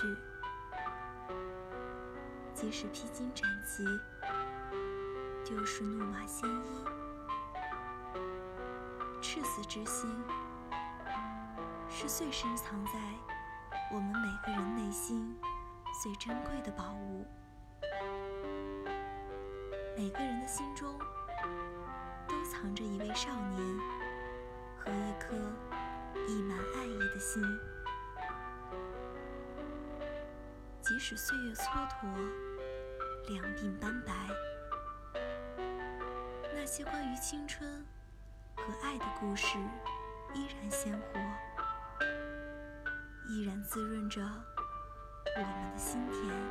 去。即使披荆斩棘，丢失怒马鲜衣，赤子之心是最深藏在我们每个人内心最珍贵的宝物。每个人的心中都藏着一位少年和一颗溢满爱意的心，即使岁月蹉跎。两鬓斑白，那些关于青春和爱的故事依然鲜活，依然滋润着我们的心田。